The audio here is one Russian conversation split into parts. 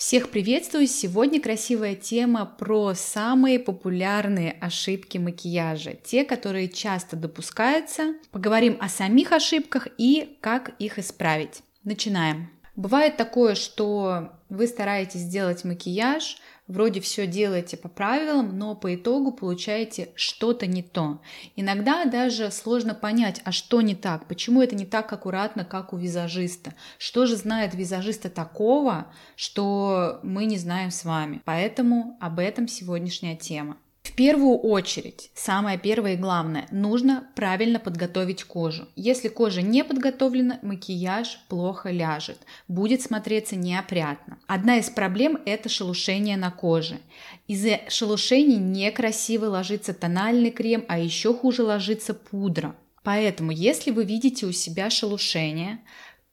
Всех приветствую! Сегодня красивая тема про самые популярные ошибки макияжа, те, которые часто допускаются. Поговорим о самих ошибках и как их исправить. Начинаем. Бывает такое, что вы стараетесь сделать макияж, вроде все делаете по правилам, но по итогу получаете что-то не то. Иногда даже сложно понять, а что не так, почему это не так аккуратно, как у визажиста. Что же знает визажиста такого, что мы не знаем с вами. Поэтому об этом сегодняшняя тема. Первую очередь, самое первое и главное, нужно правильно подготовить кожу. Если кожа не подготовлена, макияж плохо ляжет, будет смотреться неопрятно. Одна из проблем – это шелушение на коже. Из-за шелушений некрасиво ложится тональный крем, а еще хуже ложится пудра. Поэтому, если вы видите у себя шелушение,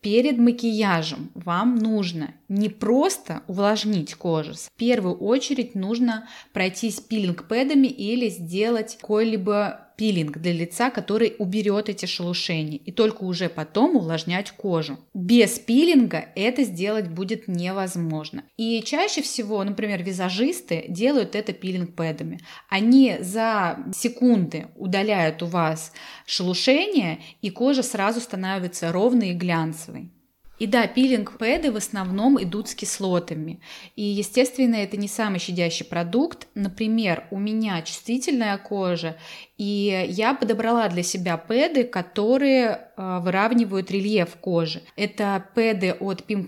Перед макияжем вам нужно не просто увлажнить кожу, в первую очередь нужно пройтись пилинг-пэдами или сделать какой-либо пилинг для лица, который уберет эти шелушения, и только уже потом увлажнять кожу. Без пилинга это сделать будет невозможно. И чаще всего, например, визажисты делают это пилинг-пэдами. Они за секунды удаляют у вас шелушение, и кожа сразу становится ровной и глянцевой. И да, пилинг-пэды в основном идут с кислотами. И, естественно, это не самый щадящий продукт. Например, у меня чувствительная кожа, и я подобрала для себя пэды, которые э, выравнивают рельеф кожи. Это пэды от Pim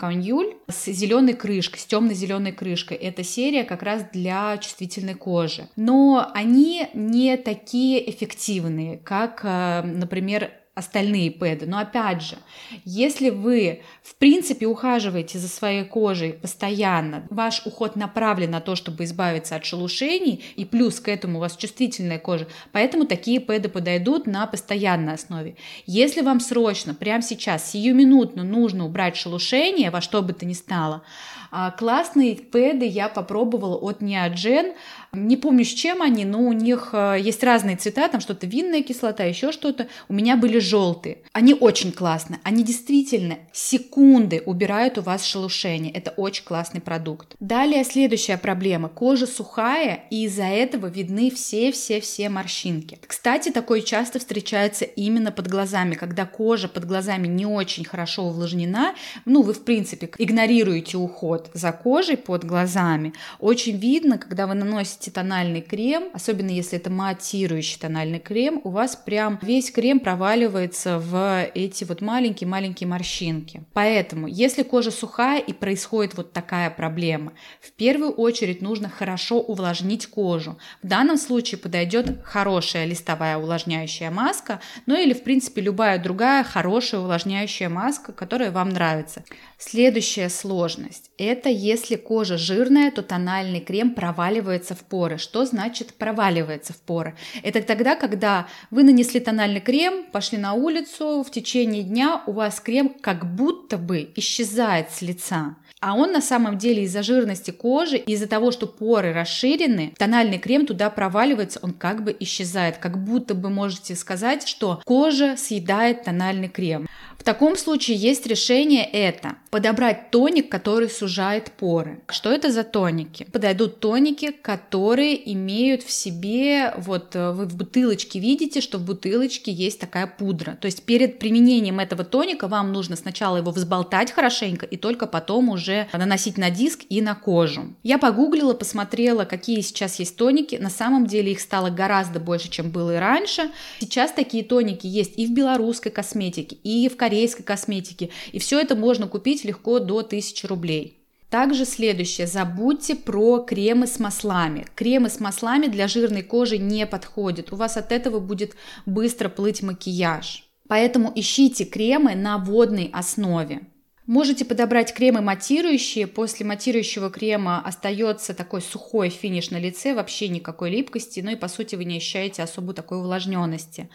с зеленой крышкой, с темно-зеленой крышкой. Это серия как раз для чувствительной кожи. Но они не такие эффективные, как, э, например, остальные пэды. Но опять же, если вы в принципе ухаживаете за своей кожей постоянно, ваш уход направлен на то, чтобы избавиться от шелушений, и плюс к этому у вас чувствительная кожа, поэтому такие пэды подойдут на постоянной основе. Если вам срочно, прямо сейчас, сиюминутно нужно убрать шелушение, во что бы то ни стало, а, классные пэды я попробовала от Neogen. Не помню, с чем они, но у них а, есть разные цвета, там что-то винная кислота, еще что-то. У меня были желтые. Они очень классные. Они действительно секунды убирают у вас шелушение. Это очень классный продукт. Далее следующая проблема. Кожа сухая, и из-за этого видны все-все-все морщинки. Кстати, такое часто встречается именно под глазами, когда кожа под глазами не очень хорошо увлажнена. Ну, вы, в принципе, игнорируете уход за кожей под глазами. Очень видно, когда вы наносите тональный крем, особенно если это матирующий тональный крем, у вас прям весь крем проваливается в эти вот маленькие-маленькие морщинки. Поэтому, если кожа сухая и происходит вот такая проблема, в первую очередь нужно хорошо увлажнить кожу. В данном случае подойдет хорошая листовая увлажняющая маска, ну или в принципе любая другая хорошая увлажняющая маска, которая вам нравится. Следующая сложность – это если кожа жирная, то тональный крем проваливается в поры. Что значит проваливается в поры? Это тогда, когда вы нанесли тональный крем, пошли на улицу, в течение дня у вас крем как будто бы исчезает с лица. А он на самом деле из-за жирности кожи, из-за того, что поры расширены, тональный крем туда проваливается, он как бы исчезает. Как будто бы можете сказать, что кожа съедает тональный крем. В таком случае есть решение это подобрать тоник, который сужает поры. Что это за тоники? Подойдут тоники, которые имеют в себе, вот э, вы в бутылочке видите, что в бутылочке есть такая пудра. То есть перед применением этого тоника вам нужно сначала его взболтать хорошенько и только потом уже наносить на диск и на кожу. Я погуглила, посмотрела, какие сейчас есть тоники. На самом деле их стало гораздо больше, чем было и раньше. Сейчас такие тоники есть и в белорусской косметике, и в корейской косметике. И все это можно купить легко до 1000 рублей. Также следующее. Забудьте про кремы с маслами. Кремы с маслами для жирной кожи не подходят. У вас от этого будет быстро плыть макияж. Поэтому ищите кремы на водной основе. Можете подобрать кремы матирующие. После матирующего крема остается такой сухой финиш на лице, вообще никакой липкости, ну и по сути вы не ощущаете особо такой увлажненности.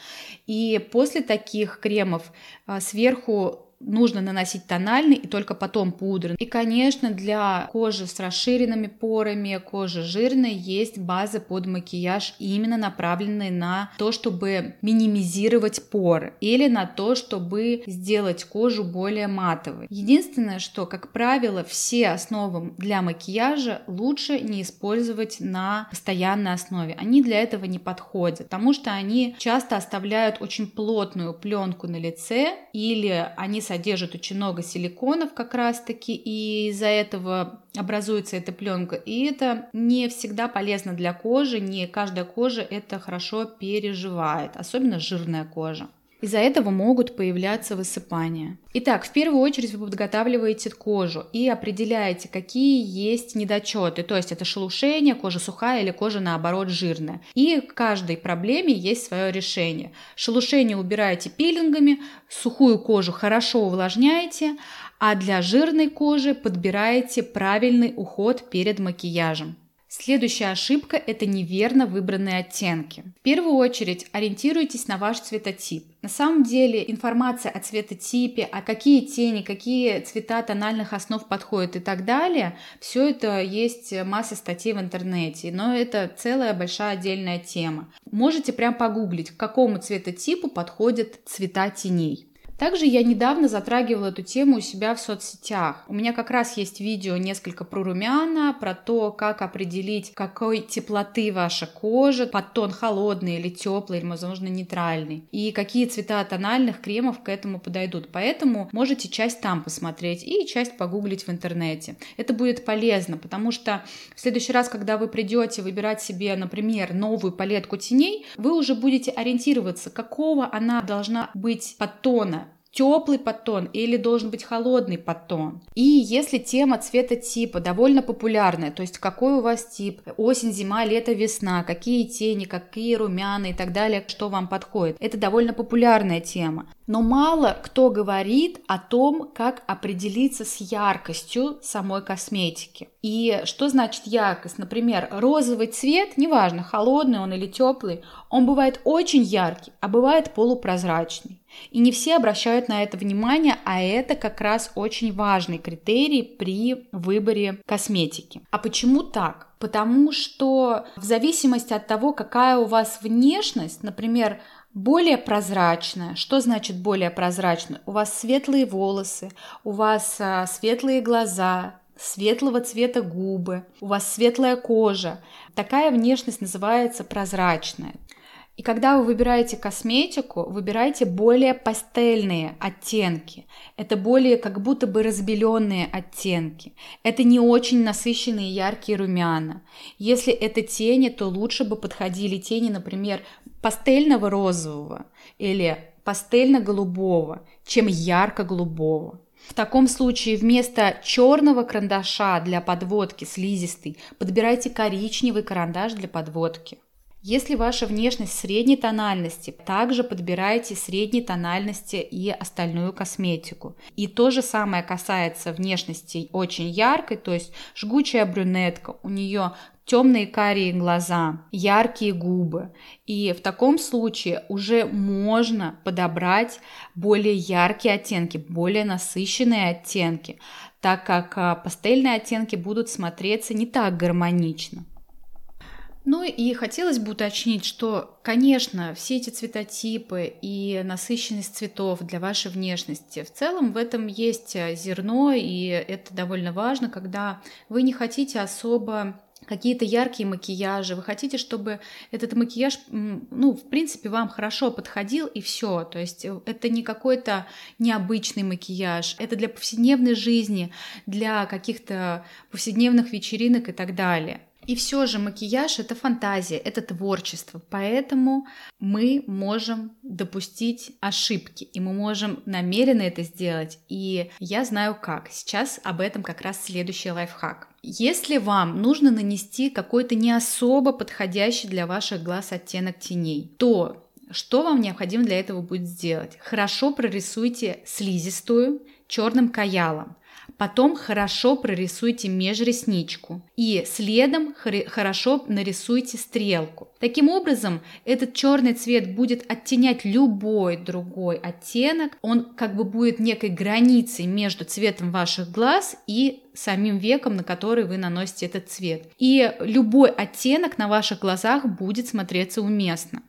И после таких кремов а, сверху нужно наносить тональный и только потом пудры. И, конечно, для кожи с расширенными порами, кожи жирной есть базы под макияж, именно направленные на то, чтобы минимизировать поры или на то, чтобы сделать кожу более матовой. Единственное, что, как правило, все основы для макияжа лучше не использовать на постоянной основе. Они для этого не подходят, потому что они часто оставляют очень плотную пленку на лице или они содержат очень много силиконов как раз-таки, и из-за этого образуется эта пленка. И это не всегда полезно для кожи, не каждая кожа это хорошо переживает, особенно жирная кожа. Из-за этого могут появляться высыпания. Итак, в первую очередь вы подготавливаете кожу и определяете, какие есть недочеты. То есть это шелушение, кожа сухая или кожа наоборот жирная. И к каждой проблеме есть свое решение. Шелушение убираете пилингами, сухую кожу хорошо увлажняете, а для жирной кожи подбираете правильный уход перед макияжем. Следующая ошибка – это неверно выбранные оттенки. В первую очередь ориентируйтесь на ваш цветотип. На самом деле информация о цветотипе, о какие тени, какие цвета тональных основ подходят и так далее, все это есть масса статей в интернете, но это целая большая отдельная тема. Можете прям погуглить, к какому цветотипу подходят цвета теней. Также я недавно затрагивала эту тему у себя в соцсетях. У меня как раз есть видео несколько про румяна, про то, как определить, какой теплоты ваша кожа, подтон холодный или теплый, или, возможно, нейтральный, и какие цвета тональных кремов к этому подойдут. Поэтому можете часть там посмотреть и часть погуглить в интернете. Это будет полезно, потому что в следующий раз, когда вы придете выбирать себе, например, новую палетку теней, вы уже будете ориентироваться, какого она должна быть подтона, теплый подтон или должен быть холодный подтон. И если тема цвета типа довольно популярная, то есть какой у вас тип, осень, зима, лето, весна, какие тени, какие румяна и так далее, что вам подходит, это довольно популярная тема. Но мало кто говорит о том, как определиться с яркостью самой косметики. И что значит яркость? Например, розовый цвет, неважно, холодный он или теплый, он бывает очень яркий, а бывает полупрозрачный. И не все обращают на это внимание, а это как раз очень важный критерий при выборе косметики. А почему так? Потому что в зависимости от того, какая у вас внешность, например, более прозрачная. Что значит более прозрачная? У вас светлые волосы, у вас а, светлые глаза, светлого цвета губы, у вас светлая кожа. Такая внешность называется прозрачная. И когда вы выбираете косметику, выбирайте более пастельные оттенки. Это более как будто бы разбеленные оттенки. Это не очень насыщенные яркие румяна. Если это тени, то лучше бы подходили тени, например, пастельного розового или пастельно-голубого, чем ярко-голубого. В таком случае вместо черного карандаша для подводки слизистой подбирайте коричневый карандаш для подводки. Если ваша внешность средней тональности, также подбирайте средней тональности и остальную косметику. И то же самое касается внешности очень яркой, то есть жгучая брюнетка, у нее темные карие глаза, яркие губы. И в таком случае уже можно подобрать более яркие оттенки, более насыщенные оттенки, так как а, пастельные оттенки будут смотреться не так гармонично. Ну и хотелось бы уточнить, что, конечно, все эти цветотипы и насыщенность цветов для вашей внешности, в целом в этом есть э, зерно, и это довольно важно, когда вы не хотите особо какие-то яркие макияжи, вы хотите, чтобы этот макияж, ну, в принципе, вам хорошо подходил и все. То есть э, это не какой-то необычный макияж, это для повседневной жизни, для каких-то повседневных вечеринок и так далее. И все же макияж это фантазия, это творчество, поэтому мы можем допустить ошибки, и мы можем намеренно это сделать, и я знаю как. Сейчас об этом как раз следующий лайфхак. Если вам нужно нанести какой-то не особо подходящий для ваших глаз оттенок теней, то что вам необходимо для этого будет сделать? Хорошо прорисуйте слизистую черным каялом. Потом хорошо прорисуйте межресничку. И следом хорошо нарисуйте стрелку. Таким образом, этот черный цвет будет оттенять любой другой оттенок. Он как бы будет некой границей между цветом ваших глаз и самим веком, на который вы наносите этот цвет. И любой оттенок на ваших глазах будет смотреться уместно.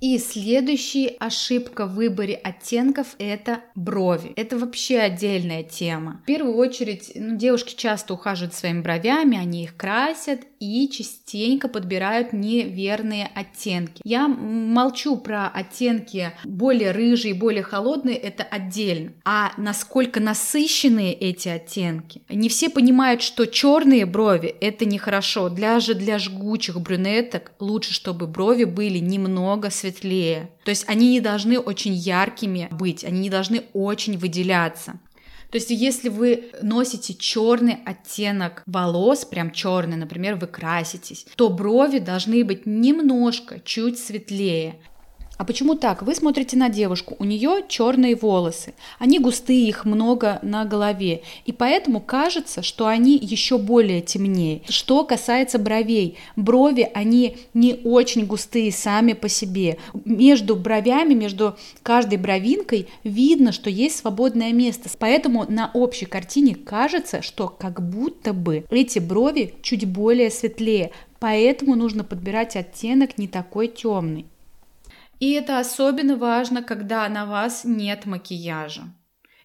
И следующая ошибка в выборе оттенков – это брови. Это вообще отдельная тема. В первую очередь, ну, девушки часто ухаживают своими бровями, они их красят и частенько подбирают неверные оттенки. Я молчу про оттенки более рыжие, более холодные, это отдельно. А насколько насыщенные эти оттенки? Не все понимают, что черные брови – это нехорошо. Даже для жгучих брюнеток лучше, чтобы брови были немного светлее светлее. То есть они не должны очень яркими быть, они не должны очень выделяться. То есть, если вы носите черный оттенок волос, прям черный, например, вы краситесь, то брови должны быть немножко, чуть светлее. А почему так? Вы смотрите на девушку, у нее черные волосы, они густые, их много на голове, и поэтому кажется, что они еще более темнее. Что касается бровей, брови, они не очень густые сами по себе. Между бровями, между каждой бровинкой видно, что есть свободное место, поэтому на общей картине кажется, что как будто бы эти брови чуть более светлее, поэтому нужно подбирать оттенок не такой темный. И это особенно важно, когда на вас нет макияжа.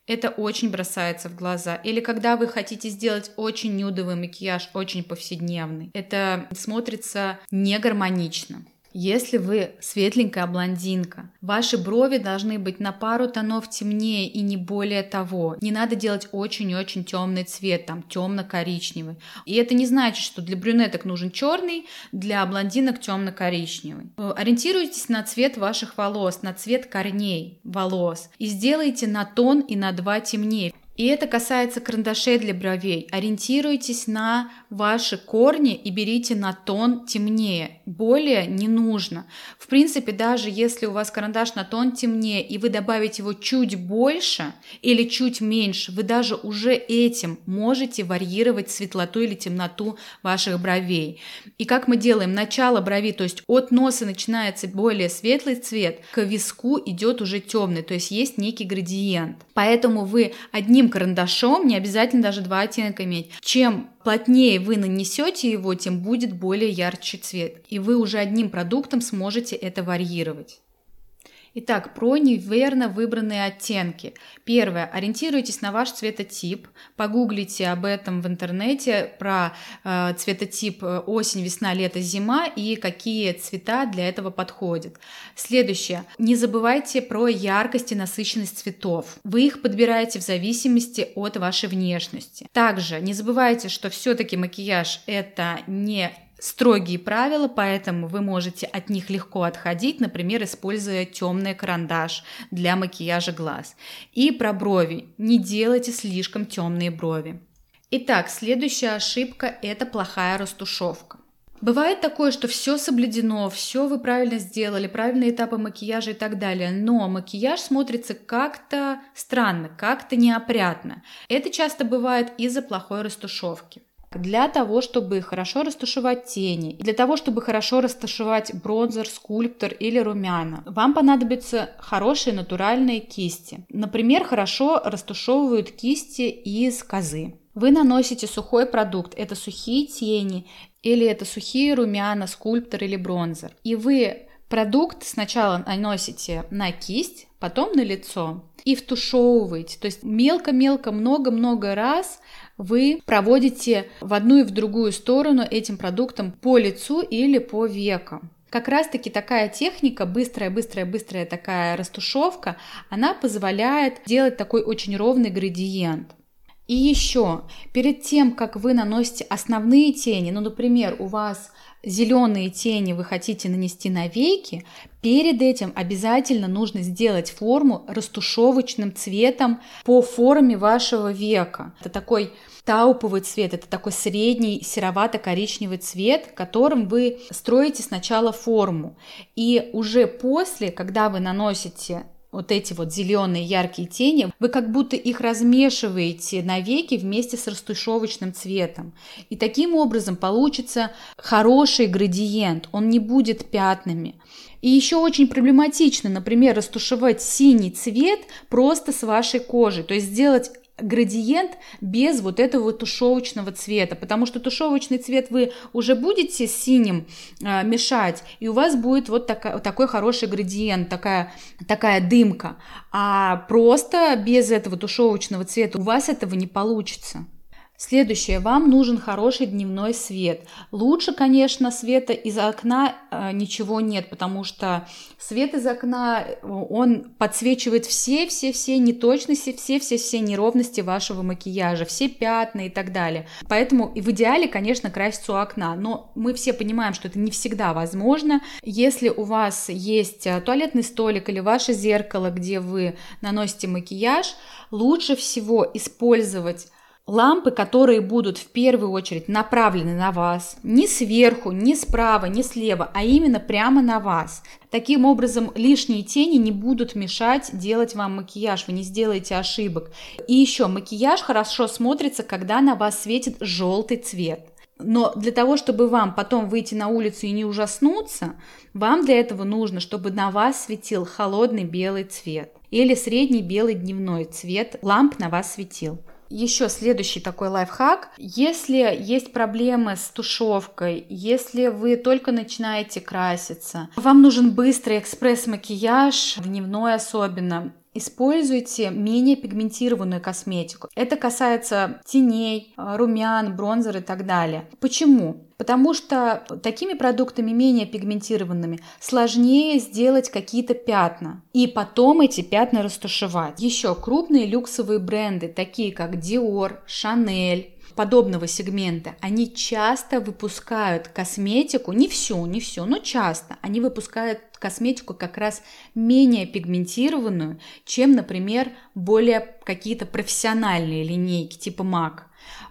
Это очень бросается в глаза. Или когда вы хотите сделать очень нюдовый макияж, очень повседневный. Это смотрится не гармонично. Если вы светленькая блондинка, ваши брови должны быть на пару тонов темнее и не более того. Не надо делать очень-очень темный цвет, там темно-коричневый. И это не значит, что для брюнеток нужен черный, для блондинок темно-коричневый. Э, ориентируйтесь на цвет ваших волос, на цвет корней волос и сделайте на тон и на два темнее. И это касается карандашей для бровей. Ориентируйтесь на ваши корни и берите на тон темнее. Более не нужно. В принципе, даже если у вас карандаш на тон темнее, и вы добавите его чуть больше или чуть меньше, вы даже уже этим можете варьировать светлоту или темноту ваших бровей. И как мы делаем? Начало брови, то есть от носа начинается более светлый цвет, к виску идет уже темный, то есть есть некий градиент. Поэтому вы одним одним карандашом, не обязательно даже два оттенка иметь. Чем плотнее вы нанесете его, тем будет более ярче цвет. И вы уже одним продуктом сможете это варьировать. Итак, про неверно выбранные оттенки. Первое. Ориентируйтесь на ваш цветотип. Погуглите об этом в интернете про э, цветотип э, осень, весна, лето, зима и какие цвета для этого подходят. Следующее. Не забывайте про яркость и насыщенность цветов. Вы их подбираете в зависимости от вашей внешности. Также не забывайте, что все-таки макияж это не строгие правила, поэтому вы можете от них легко отходить, например, используя темный карандаш для макияжа глаз. И про брови. Не делайте слишком темные брови. Итак, следующая ошибка – это плохая растушевка. Бывает такое, что все соблюдено, все вы правильно сделали, правильные этапы макияжа и так далее, но макияж смотрится как-то странно, как-то неопрятно. Это часто бывает из-за плохой растушевки для того, чтобы хорошо растушевать тени, для того, чтобы хорошо растушевать бронзер, скульптор или румяна, вам понадобятся хорошие натуральные кисти. Например, хорошо растушевывают кисти из козы. Вы наносите сухой продукт, это сухие тени, или это сухие румяна, скульптор или бронзер. И вы продукт сначала наносите на кисть, потом на лицо и втушевываете. То есть мелко-мелко, много-много раз вы проводите в одну и в другую сторону этим продуктом по лицу или по векам. Как раз-таки такая техника, быстрая, быстрая, быстрая такая растушевка, она позволяет делать такой очень ровный градиент. И еще, перед тем, как вы наносите основные тени, ну, например, у вас зеленые тени вы хотите нанести на веки, перед этим обязательно нужно сделать форму растушевочным цветом по форме вашего века. Это такой тауповый цвет, это такой средний серовато-коричневый цвет, которым вы строите сначала форму. И уже после, когда вы наносите вот эти вот зеленые яркие тени, вы как будто их размешиваете на веки вместе с растушевочным цветом. И таким образом получится хороший градиент, он не будет пятнами. И еще очень проблематично, например, растушевать синий цвет просто с вашей кожи, то есть сделать градиент без вот этого тушевочного цвета, потому что тушевочный цвет вы уже будете синим э, мешать, и у вас будет вот такая, такой хороший градиент, такая, такая дымка, а просто без этого тушевочного цвета у вас этого не получится. Следующее. Вам нужен хороший дневной свет. Лучше, конечно, света из окна э, ничего нет, потому что свет из окна, э, он подсвечивает все-все-все неточности, все-все-все неровности вашего макияжа, все пятна и так далее. Поэтому в идеале, конечно, краситься у окна. Но мы все понимаем, что это не всегда возможно. Если у вас есть э, туалетный столик или ваше зеркало, где вы наносите макияж, лучше всего использовать Лампы, которые будут в первую очередь направлены на вас, не сверху, не справа, не слева, а именно прямо на вас. Таким образом, лишние тени не будут мешать делать вам макияж, вы не сделаете ошибок. И еще, макияж хорошо смотрится, когда на вас светит желтый цвет. Но для того, чтобы вам потом выйти на улицу и не ужаснуться, вам для этого нужно, чтобы на вас светил холодный белый цвет или средний белый дневной цвет ламп на вас светил. Еще следующий такой лайфхак. Если есть проблемы с тушевкой, если вы только начинаете краситься, вам нужен быстрый экспресс-макияж, дневной особенно, Используйте менее пигментированную косметику. Это касается теней, румян, бронзер и так далее. Почему? Потому что такими продуктами менее пигментированными сложнее сделать какие-то пятна и потом эти пятна растушевать. Еще крупные люксовые бренды, такие как Dior, Chanel, подобного сегмента, они часто выпускают косметику, не всю, не всю, но часто, они выпускают косметику как раз менее пигментированную, чем, например, более какие-то профессиональные линейки типа MAC.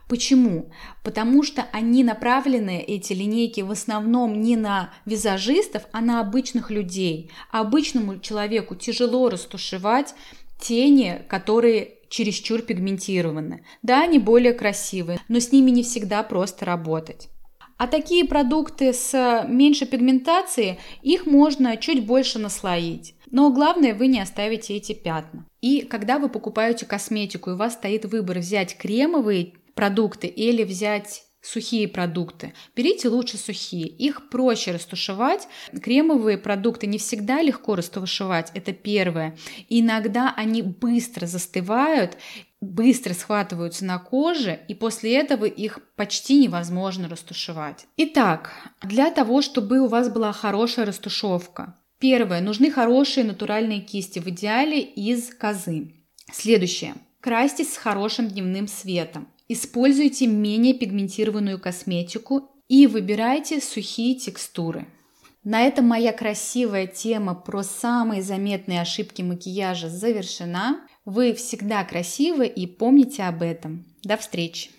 Почему? Потому что они направлены, эти линейки, в основном не на визажистов, а на обычных людей. Обычному человеку тяжело растушевать тени, которые чересчур пигментированы. Да, они более красивые, но с ними не всегда просто работать. А такие продукты с меньшей пигментацией, их можно чуть больше наслоить. Но главное, вы не оставите эти пятна. И когда вы покупаете косметику, и у вас стоит выбор взять кремовые продукты или взять сухие продукты. Берите лучше сухие, их проще растушевать. Кремовые продукты не всегда легко растушевать, это первое. Иногда они быстро застывают, быстро схватываются на коже, и после этого их почти невозможно растушевать. Итак, для того, чтобы у вас была хорошая растушевка, первое, нужны хорошие натуральные кисти, в идеале из козы. Следующее. Крастись с хорошим дневным светом. Используйте менее пигментированную косметику и выбирайте сухие текстуры. На этом моя красивая тема про самые заметные ошибки макияжа завершена. Вы всегда красивы и помните об этом. До встречи!